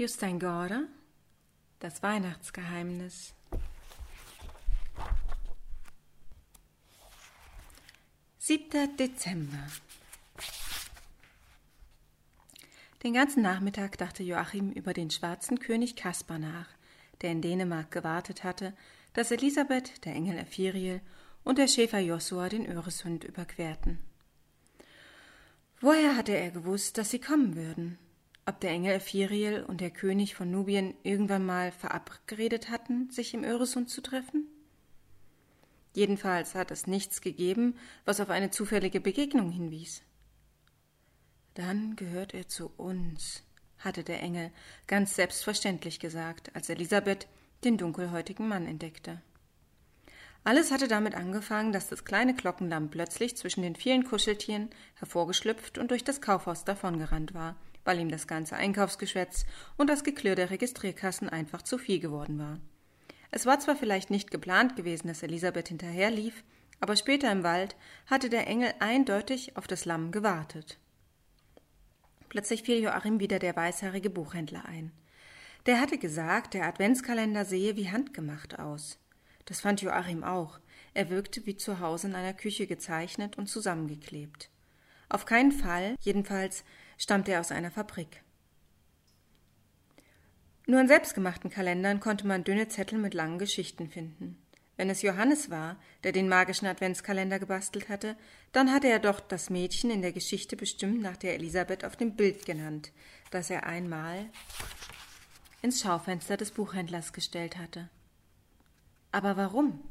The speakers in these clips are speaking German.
Justein Gorder Das Weihnachtsgeheimnis Siebter Dezember Den ganzen Nachmittag dachte Joachim über den schwarzen König Kaspar nach, der in Dänemark gewartet hatte, dass Elisabeth, der Engel Ephiriel und der Schäfer Josua den Öresund überquerten. Woher hatte er gewusst, dass sie kommen würden? Ob der Engel Ephiriel und der König von Nubien irgendwann mal verabredet hatten, sich im Öresund zu treffen? Jedenfalls hat es nichts gegeben, was auf eine zufällige Begegnung hinwies. Dann gehört er zu uns, hatte der Engel ganz selbstverständlich gesagt, als Elisabeth den dunkelhäutigen Mann entdeckte. Alles hatte damit angefangen, dass das kleine Glockenlamm plötzlich zwischen den vielen Kuscheltieren hervorgeschlüpft und durch das Kaufhaus davongerannt war, weil ihm das ganze Einkaufsgeschwätz und das Geklirr der Registrierkassen einfach zu viel geworden war. Es war zwar vielleicht nicht geplant gewesen, dass Elisabeth hinterherlief, aber später im Wald hatte der Engel eindeutig auf das Lamm gewartet. Plötzlich fiel Joachim wieder der weißhaarige Buchhändler ein. Der hatte gesagt, der Adventskalender sehe wie handgemacht aus. Das fand Joachim auch. Er wirkte wie zu Hause in einer Küche gezeichnet und zusammengeklebt. Auf keinen Fall, jedenfalls, stammte er aus einer Fabrik. Nur in selbstgemachten Kalendern konnte man dünne Zettel mit langen Geschichten finden. Wenn es Johannes war, der den magischen Adventskalender gebastelt hatte, dann hatte er doch das Mädchen in der Geschichte bestimmt nach der Elisabeth auf dem Bild genannt, das er einmal ins Schaufenster des Buchhändlers gestellt hatte. Aber warum?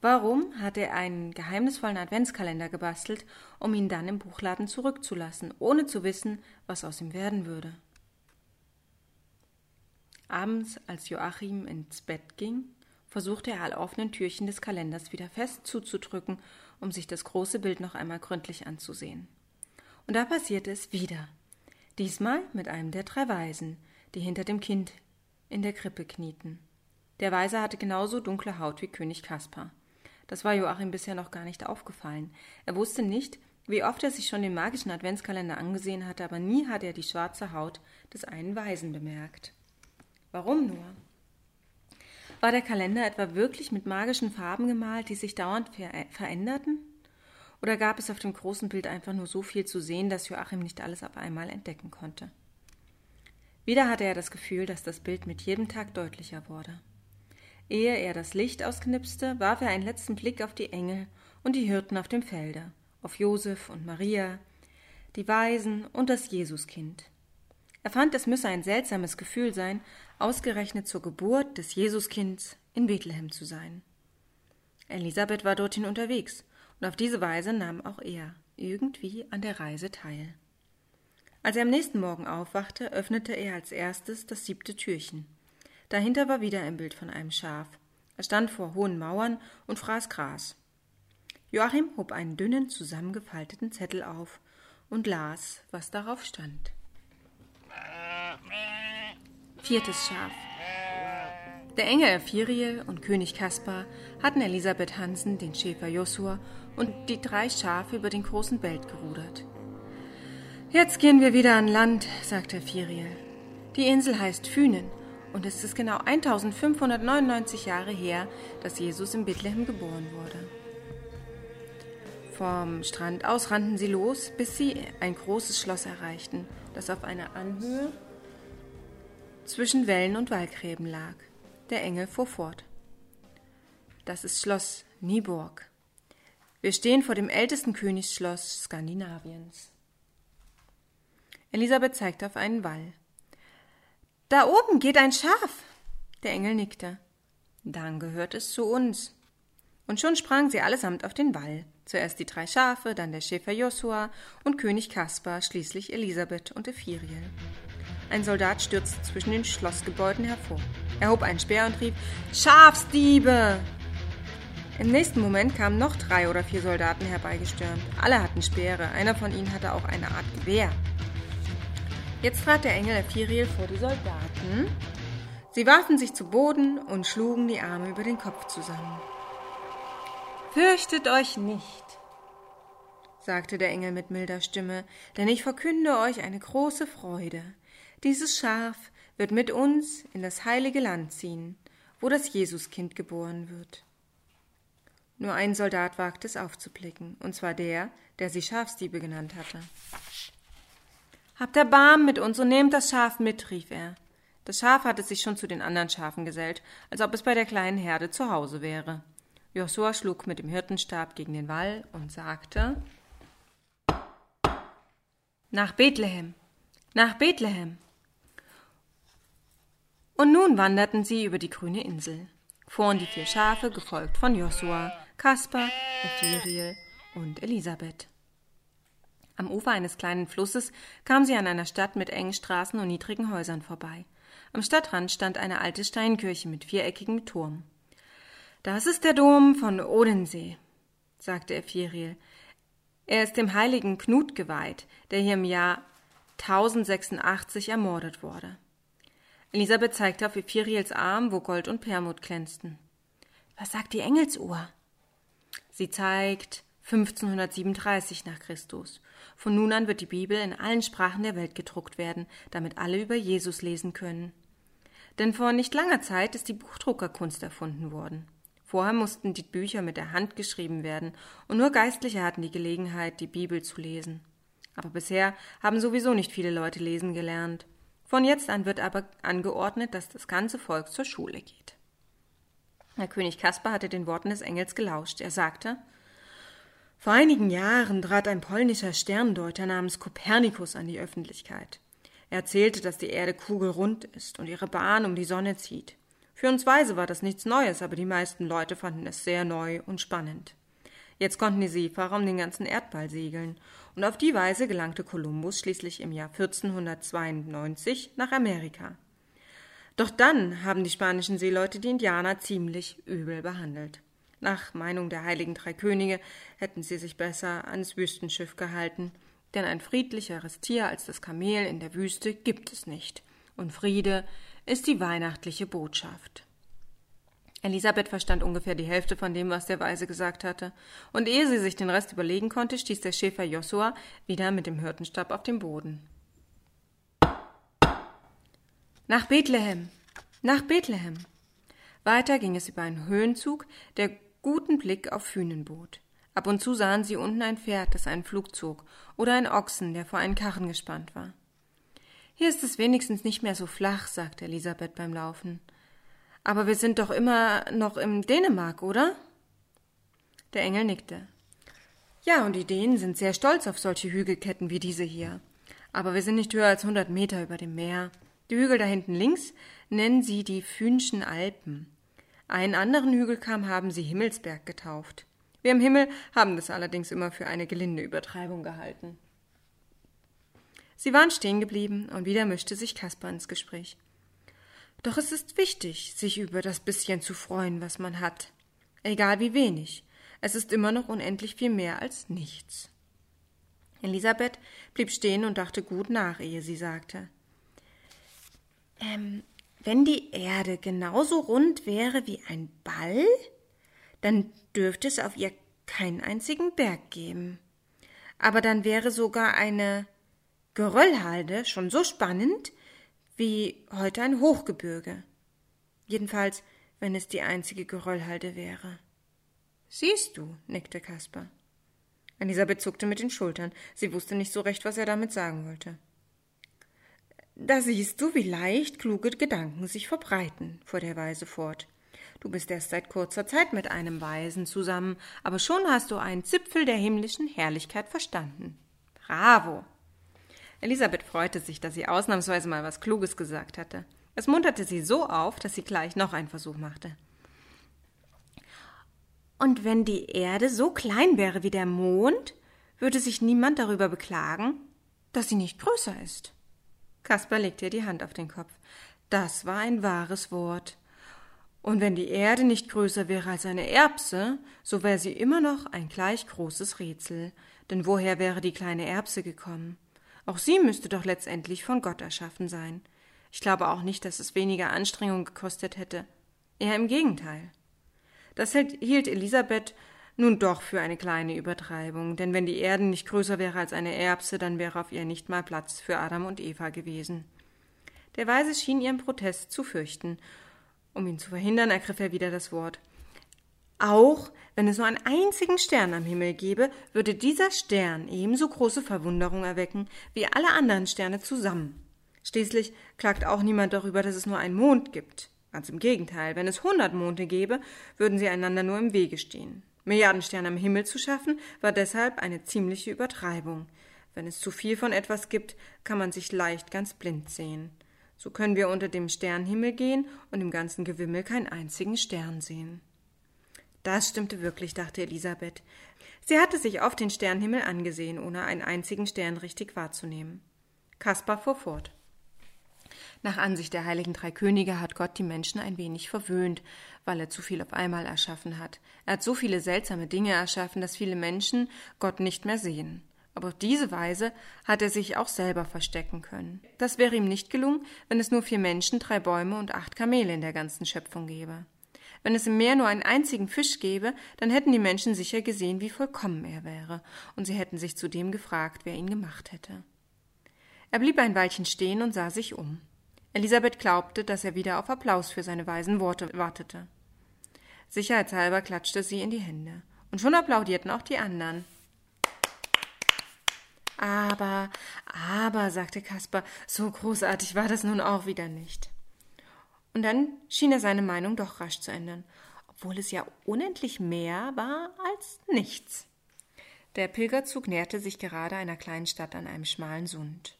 Warum hat er einen geheimnisvollen Adventskalender gebastelt, um ihn dann im Buchladen zurückzulassen, ohne zu wissen, was aus ihm werden würde? Abends, als Joachim ins Bett ging, versuchte er alle offenen Türchen des Kalenders wieder fest zuzudrücken, um sich das große Bild noch einmal gründlich anzusehen. Und da passierte es wieder. Diesmal mit einem der drei Weisen, die hinter dem Kind in der Krippe knieten. Der Weise hatte genauso dunkle Haut wie König Kaspar. Das war Joachim bisher noch gar nicht aufgefallen. Er wusste nicht, wie oft er sich schon den magischen Adventskalender angesehen hatte, aber nie hatte er die schwarze Haut des einen Weisen bemerkt. Warum nur? War der Kalender etwa wirklich mit magischen Farben gemalt, die sich dauernd ver veränderten? Oder gab es auf dem großen Bild einfach nur so viel zu sehen, dass Joachim nicht alles auf einmal entdecken konnte? Wieder hatte er das Gefühl, dass das Bild mit jedem Tag deutlicher wurde. Ehe er das Licht ausknipste, warf er einen letzten Blick auf die Engel und die Hirten auf dem Felde, auf Josef und Maria, die Weisen und das Jesuskind. Er fand, es müsse ein seltsames Gefühl sein, ausgerechnet zur Geburt des Jesuskinds in Bethlehem zu sein. Elisabeth war dorthin unterwegs, und auf diese Weise nahm auch er irgendwie an der Reise teil. Als er am nächsten Morgen aufwachte, öffnete er als erstes das siebte Türchen. Dahinter war wieder ein Bild von einem Schaf. Er stand vor hohen Mauern und fraß Gras. Joachim hob einen dünnen, zusammengefalteten Zettel auf und las, was darauf stand. Viertes Schaf. Der Engel Ephiriel und König Kaspar hatten Elisabeth Hansen, den Schäfer Josua und die drei Schafe über den großen Belt gerudert. Jetzt gehen wir wieder an Land, sagte Ephiriel. Die Insel heißt Fünen und es ist genau 1599 Jahre her, dass Jesus in Bethlehem geboren wurde. Vom Strand aus rannten sie los, bis sie ein großes Schloss erreichten, das auf einer Anhöhe zwischen Wellen und Wallgräben lag. Der Engel fuhr fort. Das ist Schloss Nieburg. Wir stehen vor dem ältesten Königsschloss Skandinaviens. Elisabeth zeigte auf einen Wall. Da oben geht ein Schaf. Der Engel nickte. Dann gehört es zu uns. Und schon sprangen sie allesamt auf den Wall. Zuerst die drei Schafe, dann der Schäfer Josua und König Kaspar, schließlich Elisabeth und Ephiriel. Ein Soldat stürzte zwischen den Schlossgebäuden hervor. Er hob einen Speer und rief: Schafsdiebe! Im nächsten Moment kamen noch drei oder vier Soldaten herbeigestürmt. Alle hatten Speere, einer von ihnen hatte auch eine Art Gewehr. Jetzt trat der Engel Ephiriel vor die Soldaten. Sie warfen sich zu Boden und schlugen die Arme über den Kopf zusammen. Fürchtet euch nicht, sagte der Engel mit milder Stimme, denn ich verkünde euch eine große Freude. Dieses Schaf wird mit uns in das heilige Land ziehen, wo das Jesuskind geboren wird. Nur ein Soldat wagte es aufzublicken, und zwar der, der sie Schafsdiebe genannt hatte. Habt Erbarm mit uns und nehmt das Schaf mit, rief er. Das Schaf hatte sich schon zu den anderen Schafen gesellt, als ob es bei der kleinen Herde zu Hause wäre. Josua schlug mit dem Hirtenstab gegen den Wall und sagte Nach Bethlehem, nach Bethlehem. Und nun wanderten sie über die grüne Insel, fuhren die vier Schafe, gefolgt von Josua, Kaspar, Ephiriel und Elisabeth. Am Ufer eines kleinen Flusses kamen sie an einer Stadt mit engen Straßen und niedrigen Häusern vorbei. Am Stadtrand stand eine alte Steinkirche mit viereckigem Turm. Das ist der Dom von Odensee, sagte Ephiriel. Er ist dem heiligen Knut geweiht, der hier im Jahr 1086 ermordet wurde. Elisabeth zeigte auf Ephiriels Arm, wo Gold und Permut glänzten. Was sagt die Engelsuhr? Sie zeigt 1537 nach Christus. Von nun an wird die Bibel in allen Sprachen der Welt gedruckt werden, damit alle über Jesus lesen können. Denn vor nicht langer Zeit ist die Buchdruckerkunst erfunden worden. Vorher mussten die Bücher mit der Hand geschrieben werden, und nur Geistliche hatten die Gelegenheit, die Bibel zu lesen. Aber bisher haben sowieso nicht viele Leute lesen gelernt. Von jetzt an wird aber angeordnet, dass das ganze Volk zur Schule geht. Herr König Kaspar hatte den Worten des Engels gelauscht. Er sagte Vor einigen Jahren trat ein polnischer Sterndeuter namens Kopernikus an die Öffentlichkeit. Er erzählte, dass die Erde kugelrund ist und ihre Bahn um die Sonne zieht. Für uns Weise war das nichts Neues, aber die meisten Leute fanden es sehr neu und spannend. Jetzt konnten die Seefahrer um den ganzen Erdball segeln, und auf die Weise gelangte Kolumbus schließlich im Jahr 1492 nach Amerika. Doch dann haben die spanischen Seeleute die Indianer ziemlich übel behandelt. Nach Meinung der heiligen drei Könige hätten sie sich besser ans Wüstenschiff gehalten, denn ein friedlicheres Tier als das Kamel in der Wüste gibt es nicht, und Friede ist die weihnachtliche Botschaft. Elisabeth verstand ungefähr die Hälfte von dem, was der Weise gesagt hatte, und ehe sie sich den Rest überlegen konnte, stieß der Schäfer Josua wieder mit dem Hirtenstab auf den Boden. Nach Bethlehem, nach Bethlehem. Weiter ging es über einen Höhenzug, der guten Blick auf Fünen bot. Ab und zu sahen sie unten ein Pferd, das einen Flug zog, oder einen Ochsen, der vor einen Karren gespannt war. Hier ist es wenigstens nicht mehr so flach, sagte Elisabeth beim Laufen. Aber wir sind doch immer noch im Dänemark, oder? Der Engel nickte. Ja, und die Dänen sind sehr stolz auf solche Hügelketten wie diese hier. Aber wir sind nicht höher als hundert Meter über dem Meer. Die Hügel da hinten links nennen sie die Fünschen Alpen. Einen anderen Hügelkamm haben sie Himmelsberg getauft. Wir im Himmel haben das allerdings immer für eine gelinde Übertreibung gehalten. Sie waren stehen geblieben, und wieder mischte sich Kaspar ins Gespräch. Doch es ist wichtig, sich über das bisschen zu freuen, was man hat. Egal wie wenig. Es ist immer noch unendlich viel mehr als nichts. Elisabeth blieb stehen und dachte gut nach, ehe sie sagte. Ähm, wenn die Erde genauso rund wäre wie ein Ball, dann dürfte es auf ihr keinen einzigen Berg geben. Aber dann wäre sogar eine Geröllhalde schon so spannend wie heute ein Hochgebirge. Jedenfalls, wenn es die einzige Geröllhalde wäre. Siehst du, nickte Kaspar. Elisabeth zuckte mit den Schultern. Sie wusste nicht so recht, was er damit sagen wollte. Da siehst du, wie leicht kluge Gedanken sich verbreiten, fuhr der Weise fort. Du bist erst seit kurzer Zeit mit einem Weisen zusammen, aber schon hast du einen Zipfel der himmlischen Herrlichkeit verstanden. Bravo! Elisabeth freute sich, dass sie ausnahmsweise mal was Kluges gesagt hatte. Es munterte sie so auf, dass sie gleich noch einen Versuch machte. Und wenn die Erde so klein wäre wie der Mond, würde sich niemand darüber beklagen, dass sie nicht größer ist. Kaspar legte ihr die Hand auf den Kopf. Das war ein wahres Wort. Und wenn die Erde nicht größer wäre als eine Erbse, so wäre sie immer noch ein gleich großes Rätsel. Denn woher wäre die kleine Erbse gekommen? Auch sie müsste doch letztendlich von Gott erschaffen sein. Ich glaube auch nicht, dass es weniger Anstrengung gekostet hätte. Eher im Gegenteil. Das hielt Elisabeth nun doch für eine kleine Übertreibung, denn wenn die Erde nicht größer wäre als eine Erbse, dann wäre auf ihr nicht mal Platz für Adam und Eva gewesen. Der Weise schien ihren Protest zu fürchten. Um ihn zu verhindern, ergriff er wieder das Wort. Auch wenn es nur einen einzigen Stern am Himmel gäbe, würde dieser Stern ebenso große Verwunderung erwecken wie alle anderen Sterne zusammen. Schließlich klagt auch niemand darüber, dass es nur einen Mond gibt. Ganz im Gegenteil, wenn es hundert Monde gäbe, würden sie einander nur im Wege stehen. Milliarden Sterne am Himmel zu schaffen, war deshalb eine ziemliche Übertreibung. Wenn es zu viel von etwas gibt, kann man sich leicht ganz blind sehen. So können wir unter dem Sternhimmel gehen und im ganzen Gewimmel keinen einzigen Stern sehen. Das stimmte wirklich, dachte Elisabeth. Sie hatte sich oft den Sternhimmel angesehen, ohne einen einzigen Stern richtig wahrzunehmen. Kaspar fuhr fort. Nach Ansicht der heiligen drei Könige hat Gott die Menschen ein wenig verwöhnt, weil er zu viel auf einmal erschaffen hat. Er hat so viele seltsame Dinge erschaffen, dass viele Menschen Gott nicht mehr sehen. Aber auf diese Weise hat er sich auch selber verstecken können. Das wäre ihm nicht gelungen, wenn es nur vier Menschen, drei Bäume und acht Kamele in der ganzen Schöpfung gäbe. Wenn es im Meer nur einen einzigen Fisch gäbe, dann hätten die Menschen sicher gesehen, wie vollkommen er wäre, und sie hätten sich zudem gefragt, wer ihn gemacht hätte. Er blieb ein Weilchen stehen und sah sich um. Elisabeth glaubte, dass er wieder auf Applaus für seine weisen Worte wartete. Sicherheitshalber klatschte sie in die Hände. Und schon applaudierten auch die anderen. Aber, aber, sagte Kaspar, so großartig war das nun auch wieder nicht. Und dann schien er seine Meinung doch rasch zu ändern, obwohl es ja unendlich mehr war als nichts. Der Pilgerzug näherte sich gerade einer kleinen Stadt an einem schmalen Sund.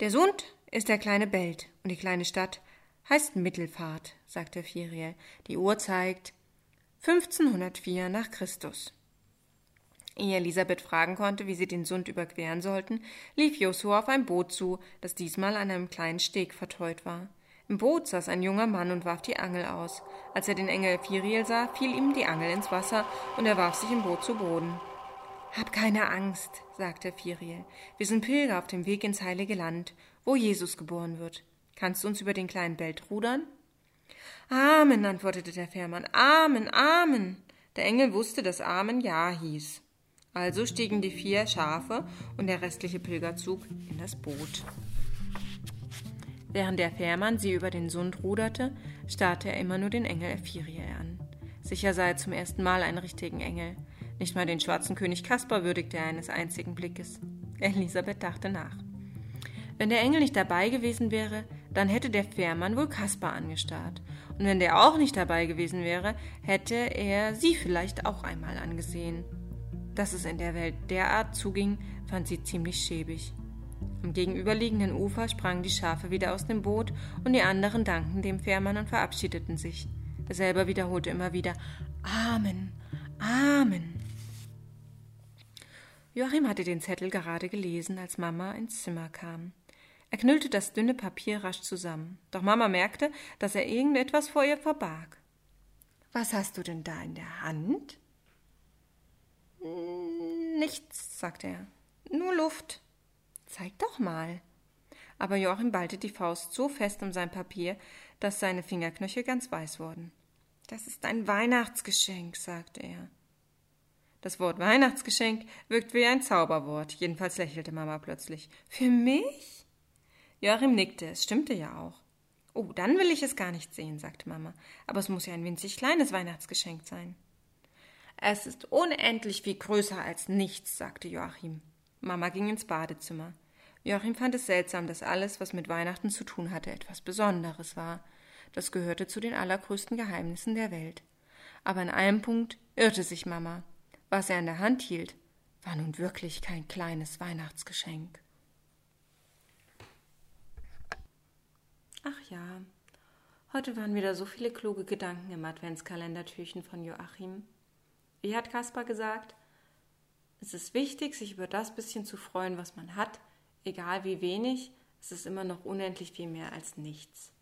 Der Sund ist der kleine Belt und die kleine Stadt heißt Mittelfahrt, sagte Firiel. Die Uhr zeigt 1504 nach Christus. Ehe Elisabeth fragen konnte, wie sie den Sund überqueren sollten, lief Josua auf ein Boot zu, das diesmal an einem kleinen Steg verteut war. Im Boot saß ein junger Mann und warf die Angel aus. Als er den Engel Firiel sah, fiel ihm die Angel ins Wasser und er warf sich im Boot zu Boden. Hab keine Angst, sagte Firiel. Wir sind Pilger auf dem Weg ins heilige Land, wo Jesus geboren wird. Kannst du uns über den kleinen Belt rudern? Amen, antwortete der Fährmann. Amen, Amen. Der Engel wusste, dass Amen Ja hieß. Also stiegen die vier Schafe und der restliche Pilgerzug in das Boot. Während der Fährmann sie über den Sund ruderte, starrte er immer nur den Engel Ephirie an. Sicher sei er zum ersten Mal einen richtigen Engel. Nicht mal den schwarzen König Kaspar würdigte er eines einzigen Blickes. Elisabeth dachte nach. Wenn der Engel nicht dabei gewesen wäre, dann hätte der Fährmann wohl Kaspar angestarrt. Und wenn der auch nicht dabei gewesen wäre, hätte er sie vielleicht auch einmal angesehen. Dass es in der Welt derart zuging, fand sie ziemlich schäbig. Am gegenüberliegenden Ufer sprangen die Schafe wieder aus dem Boot und die anderen dankten dem Fährmann und verabschiedeten sich. Er selber wiederholte immer wieder Amen, Amen. Joachim hatte den Zettel gerade gelesen, als Mama ins Zimmer kam. Er knüllte das dünne Papier rasch zusammen, doch Mama merkte, dass er irgendetwas vor ihr verbarg. Was hast du denn da in der Hand? Nichts, sagte er. Nur Luft. Zeig doch mal. Aber Joachim ballte die Faust so fest um sein Papier, dass seine Fingerknöchel ganz weiß wurden. Das ist ein Weihnachtsgeschenk, sagte er. Das Wort Weihnachtsgeschenk wirkt wie ein Zauberwort, jedenfalls lächelte Mama plötzlich. Für mich? Joachim nickte, es stimmte ja auch. Oh, dann will ich es gar nicht sehen, sagte Mama. Aber es muss ja ein winzig kleines Weihnachtsgeschenk sein. Es ist unendlich viel größer als nichts, sagte Joachim. Mama ging ins Badezimmer. Joachim fand es seltsam, dass alles, was mit Weihnachten zu tun hatte, etwas Besonderes war. Das gehörte zu den allergrößten Geheimnissen der Welt. Aber in einem Punkt irrte sich Mama. Was er in der Hand hielt, war nun wirklich kein kleines Weihnachtsgeschenk. Ach ja, heute waren wieder so viele kluge Gedanken im Adventskalendertürchen von Joachim. Wie hat Kaspar gesagt? Es ist wichtig, sich über das bisschen zu freuen, was man hat, egal wie wenig, es ist immer noch unendlich viel mehr als nichts.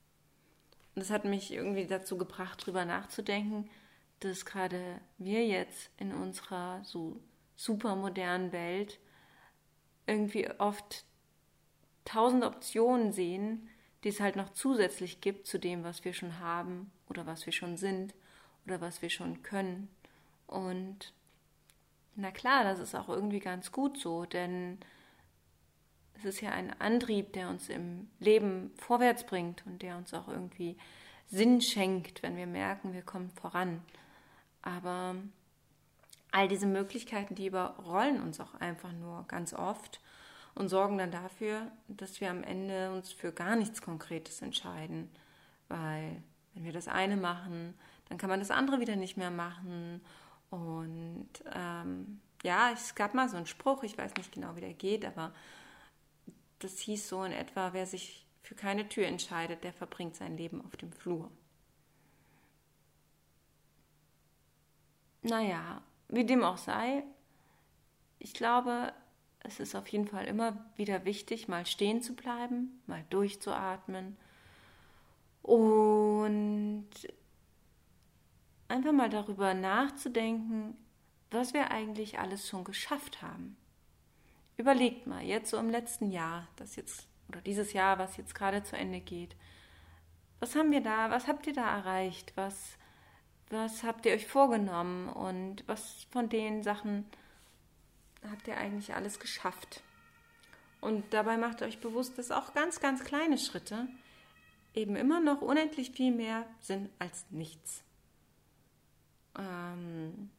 Und das hat mich irgendwie dazu gebracht, darüber nachzudenken, dass gerade wir jetzt in unserer so supermodernen Welt irgendwie oft tausend Optionen sehen, die es halt noch zusätzlich gibt zu dem, was wir schon haben oder was wir schon sind oder was wir schon können. Und na klar, das ist auch irgendwie ganz gut so, denn es ist ja ein Antrieb, der uns im Leben vorwärts bringt und der uns auch irgendwie Sinn schenkt, wenn wir merken, wir kommen voran. Aber all diese Möglichkeiten, die überrollen uns auch einfach nur ganz oft und sorgen dann dafür, dass wir am Ende uns für gar nichts Konkretes entscheiden. Weil wenn wir das eine machen, dann kann man das andere wieder nicht mehr machen. Und ähm, ja, es gab mal so einen Spruch, ich weiß nicht genau, wie der geht, aber das hieß so in etwa, wer sich für keine Tür entscheidet, der verbringt sein Leben auf dem Flur. Naja, wie dem auch sei, ich glaube, es ist auf jeden Fall immer wieder wichtig, mal stehen zu bleiben, mal durchzuatmen und einfach mal darüber nachzudenken, was wir eigentlich alles schon geschafft haben. Überlegt mal, jetzt so im letzten Jahr, das jetzt oder dieses Jahr, was jetzt gerade zu Ende geht. Was haben wir da, was habt ihr da erreicht? Was, was habt ihr euch vorgenommen? Und was von den Sachen habt ihr eigentlich alles geschafft? Und dabei macht euch bewusst, dass auch ganz, ganz kleine Schritte eben immer noch unendlich viel mehr sind als nichts. Ähm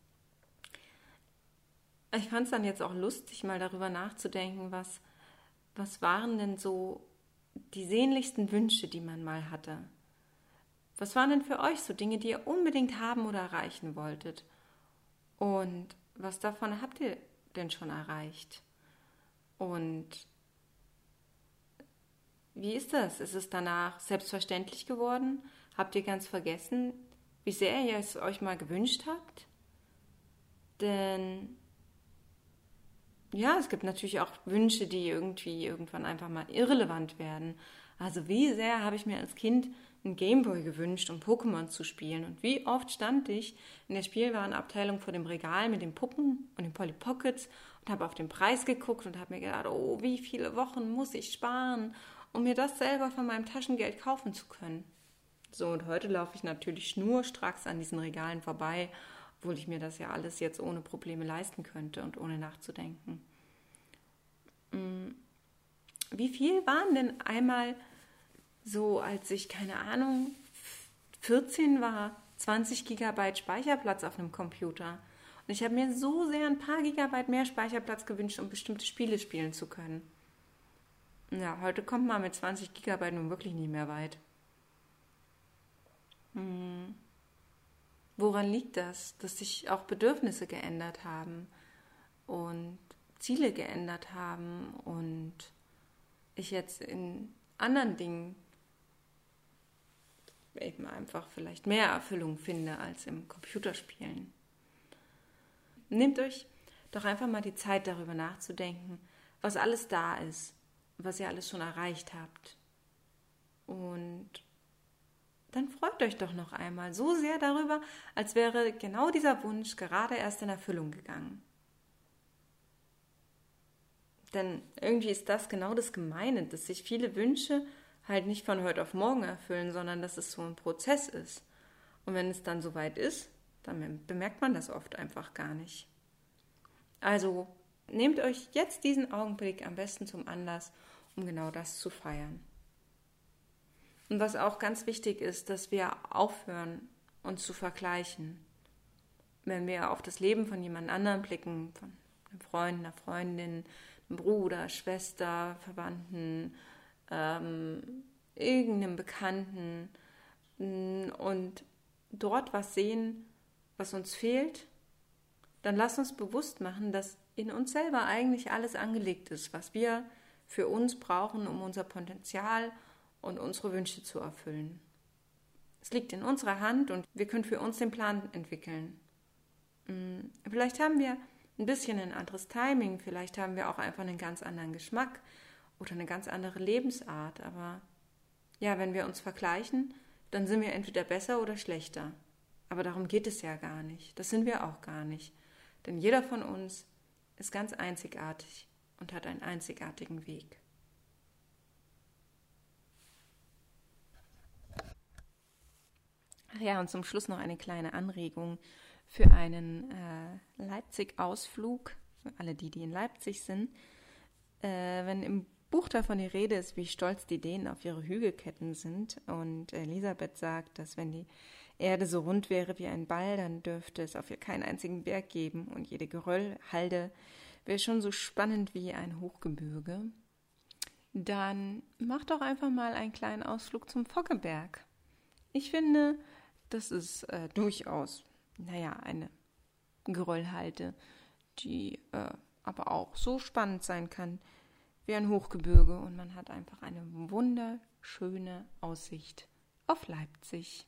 ich fand es dann jetzt auch lustig, mal darüber nachzudenken, was was waren denn so die sehnlichsten Wünsche, die man mal hatte? Was waren denn für euch so Dinge, die ihr unbedingt haben oder erreichen wolltet? Und was davon habt ihr denn schon erreicht? Und wie ist das? Ist es danach selbstverständlich geworden? Habt ihr ganz vergessen, wie sehr ihr es euch mal gewünscht habt? Denn ja, es gibt natürlich auch Wünsche, die irgendwie irgendwann einfach mal irrelevant werden. Also wie sehr habe ich mir als Kind einen Gameboy gewünscht, um Pokémon zu spielen. Und wie oft stand ich in der Spielwarenabteilung vor dem Regal mit den Puppen und den Polly Pockets und habe auf den Preis geguckt und habe mir gedacht, oh, wie viele Wochen muss ich sparen, um mir das selber von meinem Taschengeld kaufen zu können. So, und heute laufe ich natürlich schnurstracks an diesen Regalen vorbei obwohl ich mir das ja alles jetzt ohne Probleme leisten könnte und ohne nachzudenken. Mm. Wie viel waren denn einmal so, als ich, keine Ahnung, 14 war, 20 Gigabyte Speicherplatz auf einem Computer? Und ich habe mir so sehr ein paar Gigabyte mehr Speicherplatz gewünscht, um bestimmte Spiele spielen zu können. Ja, heute kommt man mit 20 Gigabyte nun wirklich nicht mehr weit. Hm. Woran liegt das, dass sich auch Bedürfnisse geändert haben und Ziele geändert haben und ich jetzt in anderen Dingen eben einfach vielleicht mehr Erfüllung finde als im Computerspielen. Nehmt euch doch einfach mal die Zeit darüber nachzudenken, was alles da ist, was ihr alles schon erreicht habt. Und dann freut euch doch noch einmal so sehr darüber, als wäre genau dieser Wunsch gerade erst in Erfüllung gegangen. Denn irgendwie ist das genau das Gemeine, dass sich viele Wünsche halt nicht von heute auf morgen erfüllen, sondern dass es so ein Prozess ist. Und wenn es dann soweit ist, dann bemerkt man das oft einfach gar nicht. Also nehmt euch jetzt diesen Augenblick am besten zum Anlass, um genau das zu feiern. Und was auch ganz wichtig ist, dass wir aufhören, uns zu vergleichen. Wenn wir auf das Leben von jemand anderem blicken, von einem Freund, einer Freundin, einem Bruder, Schwester, Verwandten, ähm, irgendeinem Bekannten mm, und dort was sehen, was uns fehlt, dann lass uns bewusst machen, dass in uns selber eigentlich alles angelegt ist, was wir für uns brauchen, um unser Potenzial und unsere Wünsche zu erfüllen. Es liegt in unserer Hand und wir können für uns den Plan entwickeln. Mm, vielleicht haben wir ein bisschen ein anderes Timing, vielleicht haben wir auch einfach einen ganz anderen Geschmack oder eine ganz andere Lebensart, aber ja, wenn wir uns vergleichen, dann sind wir entweder besser oder schlechter. Aber darum geht es ja gar nicht. Das sind wir auch gar nicht. Denn jeder von uns ist ganz einzigartig und hat einen einzigartigen Weg. Ach ja, und zum Schluss noch eine kleine Anregung für einen äh, Leipzig-Ausflug, für alle die, die in Leipzig sind. Äh, wenn im Buch davon die Rede ist, wie stolz die Dänen auf ihre Hügelketten sind. Und Elisabeth sagt, dass wenn die Erde so rund wäre wie ein Ball, dann dürfte es auf ihr keinen einzigen Berg geben und jede Geröllhalde wäre schon so spannend wie ein Hochgebirge. Dann mach doch einfach mal einen kleinen Ausflug zum Foggeberg. Ich finde, das ist äh, durchaus, naja, eine Geröllhalde, die äh, aber auch so spannend sein kann wie ein Hochgebirge und man hat einfach eine wunderschöne Aussicht auf Leipzig.